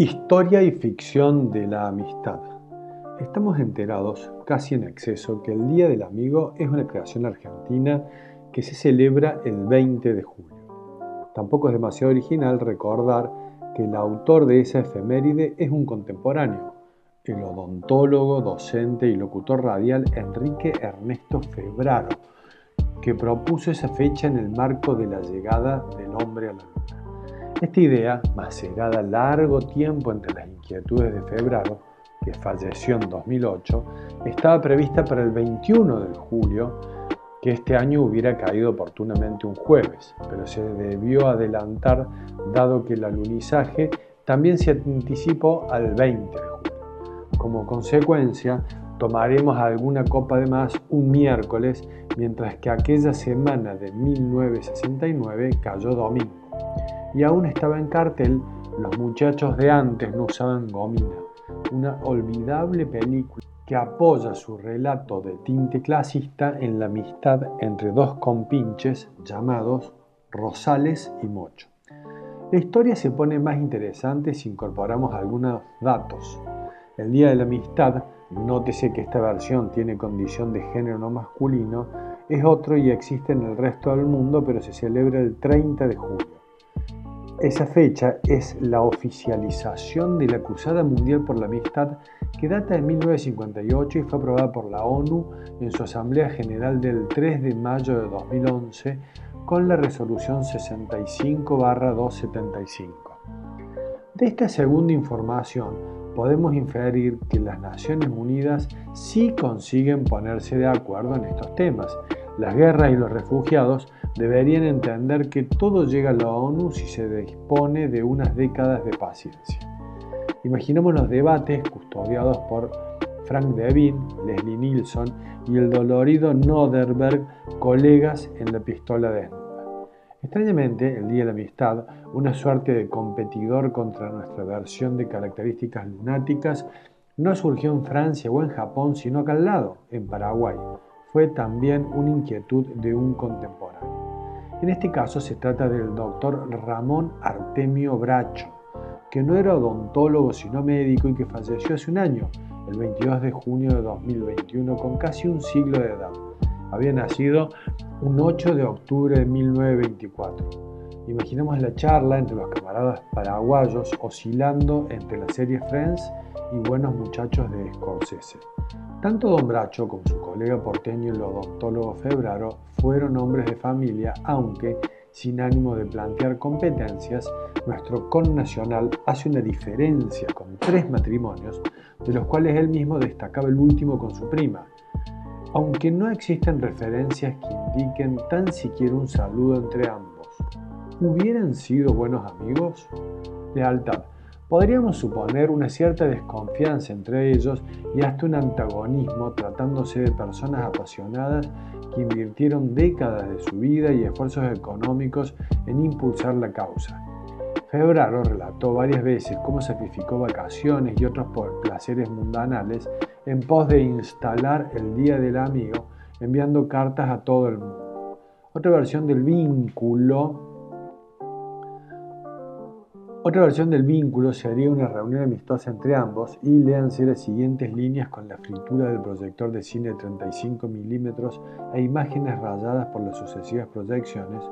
Historia y ficción de la amistad. Estamos enterados, casi en exceso, que el Día del Amigo es una creación argentina que se celebra el 20 de julio. Tampoco es demasiado original recordar que el autor de esa efeméride es un contemporáneo, el odontólogo, docente y locutor radial Enrique Ernesto Febraro, que propuso esa fecha en el marco de la llegada del hombre a la luna. Esta idea, macerada largo tiempo entre las inquietudes de Febraro, que falleció en 2008, estaba prevista para el 21 de julio, que este año hubiera caído oportunamente un jueves, pero se debió adelantar dado que el alunizaje también se anticipó al 20 de julio. Como consecuencia, tomaremos alguna copa de más un miércoles, mientras que aquella semana de 1969 cayó domingo. Y aún estaba en cartel Los muchachos de antes no usaban gomina, una olvidable película que apoya su relato de tinte clasista en la amistad entre dos compinches llamados Rosales y Mocho. La historia se pone más interesante si incorporamos algunos datos. El Día de la Amistad, nótese que esta versión tiene condición de género no masculino, es otro y existe en el resto del mundo, pero se celebra el 30 de julio. Esa fecha es la oficialización de la Cruzada Mundial por la Amistad que data de 1958 y fue aprobada por la ONU en su Asamblea General del 3 de mayo de 2011 con la resolución 65-275. De esta segunda información podemos inferir que las Naciones Unidas sí consiguen ponerse de acuerdo en estos temas. Las guerras y los refugiados deberían entender que todo llega a la ONU si se dispone de unas décadas de paciencia. Imaginemos los debates custodiados por Frank Devin, Leslie Nielsen y el dolorido Noderberg, colegas en la pistola desnuda. Extrañamente, el Día de la Amistad, una suerte de competidor contra nuestra versión de características lunáticas, no surgió en Francia o en Japón, sino acá al lado, en Paraguay. Fue también una inquietud de un contemporáneo. En este caso se trata del doctor Ramón Artemio Bracho, que no era odontólogo sino médico y que falleció hace un año, el 22 de junio de 2021, con casi un siglo de edad. Había nacido un 8 de octubre de 1924. Imaginemos la charla entre los camaradas paraguayos oscilando entre la serie Friends y Buenos Muchachos de Scorsese. Tanto Don Bracho como su colega porteño el odontólogo Febraro fueron hombres de familia, aunque sin ánimo de plantear competencias, nuestro connacional hace una diferencia con tres matrimonios, de los cuales él mismo destacaba el último con su prima, aunque no existen referencias que indiquen tan siquiera un saludo entre ambos. ¿Hubieran sido buenos amigos? Lealtad. Podríamos suponer una cierta desconfianza entre ellos y hasta un antagonismo tratándose de personas apasionadas que invirtieron décadas de su vida y esfuerzos económicos en impulsar la causa. Febraro relató varias veces cómo sacrificó vacaciones y otros placeres mundanales en pos de instalar el Día del Amigo, enviando cartas a todo el mundo. Otra versión del vínculo otra versión del vínculo sería una reunión amistosa entre ambos y léanse las siguientes líneas con la fritura del proyector de cine de 35 milímetros e imágenes rayadas por las sucesivas proyecciones,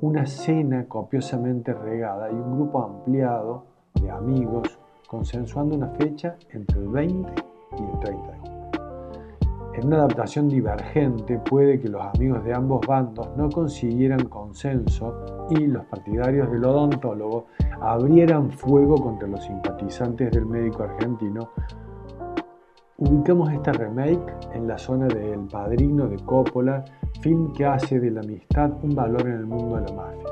una cena copiosamente regada y un grupo ampliado de amigos consensuando una fecha entre el 20 y el 30 de junio. En una adaptación divergente puede que los amigos de ambos bandos no consiguieran consenso y los partidarios del odontólogo abrieran fuego contra los simpatizantes del médico argentino. Ubicamos esta remake en la zona de El Padrino de Coppola, film que hace de la amistad un valor en el mundo de la mafia.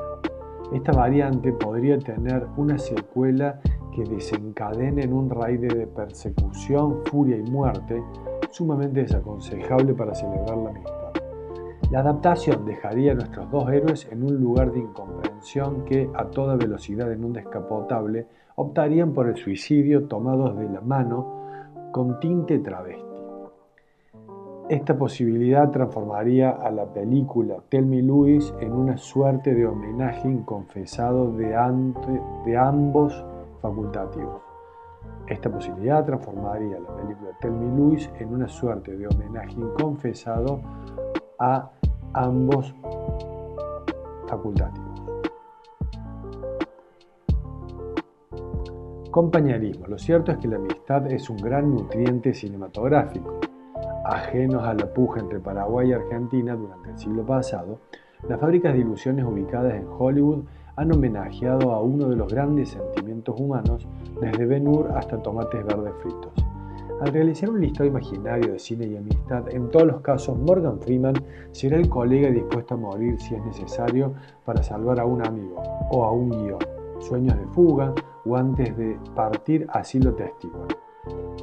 Esta variante podría tener una secuela que desencadene en un raid de persecución, furia y muerte, sumamente desaconsejable para celebrar la amistad. La adaptación dejaría a nuestros dos héroes en un lugar de incomprensión que, a toda velocidad en un descapotable, optarían por el suicidio tomados de la mano con tinte travesti. Esta posibilidad transformaría a la película Tell Me Louis en una suerte de homenaje inconfesado de, de ambos facultativos. Esta posibilidad transformaría la película Tell Me Louis en una suerte de homenaje inconfesado a ambos facultativos. Compañerismo. Lo cierto es que la amistad es un gran nutriente cinematográfico. Ajenos a la puja entre Paraguay y Argentina durante el siglo pasado, las fábricas de ilusiones ubicadas en Hollywood han homenajeado a uno de los grandes sentimientos humanos, desde Ben Hur hasta tomates verdes fritos. Al realizar un listado imaginario de cine y amistad, en todos los casos Morgan Freeman será el colega dispuesto a morir si es necesario para salvar a un amigo o a un guion. Sueños de fuga o antes de partir así lo testiguan.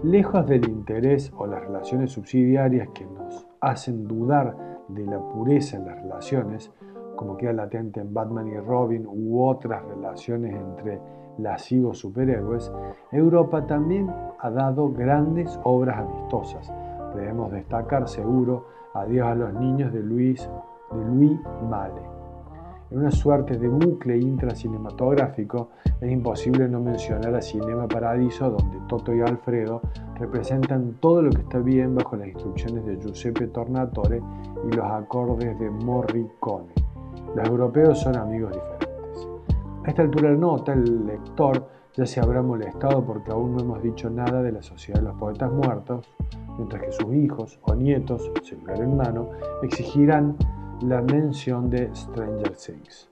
Lejos del interés o las relaciones subsidiarias que nos hacen dudar de la pureza en las relaciones, como queda latente en Batman y Robin u otras relaciones entre lascivos superhéroes, Europa también ha dado grandes obras amistosas. Debemos destacar seguro Adiós a los niños de Luis, de Louis Malle. En una suerte de bucle intracinematográfico, es imposible no mencionar a Cinema Paradiso, donde Toto y Alfredo representan todo lo que está bien bajo las instrucciones de Giuseppe Tornatore y los acordes de Morricone. Los europeos son amigos diferentes. A esta altura nota, el lector ya se habrá molestado porque aún no hemos dicho nada de la Sociedad de los Poetas Muertos, mientras que sus hijos o nietos, celular en mano, exigirán la mención de Stranger Things.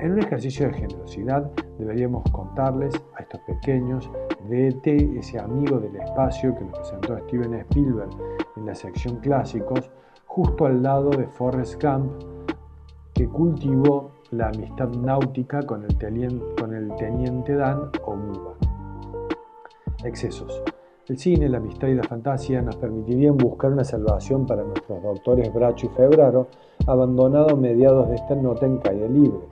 En un ejercicio de generosidad deberíamos contarles a estos pequeños de ET, ese amigo del espacio que nos presentó Steven Spielberg en la sección clásicos, justo al lado de Forrest Gump, que cultivó la amistad náutica con el, teniente Dan o Muba. Excesos. El cine, la amistad y la fantasía nos permitirían buscar una salvación para nuestros doctores Bracho y Febraro, abandonados a mediados de esta nota en calle libre.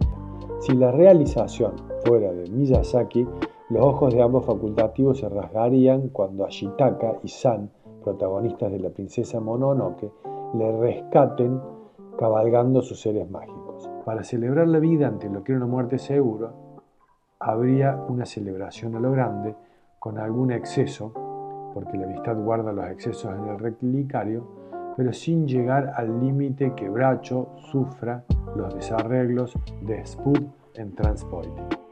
Si la realización fuera de Miyazaki, los ojos de ambos facultativos se rasgarían cuando Ashitaka y San, protagonistas de la princesa Mononoke, le rescaten cabalgando sus seres mágicos. Para celebrar la vida ante lo que era una muerte segura, habría una celebración a lo grande con algún exceso, porque la amistad guarda los excesos en el relicario, pero sin llegar al límite que Bracho sufra los desarreglos de Spud en Transpoiting.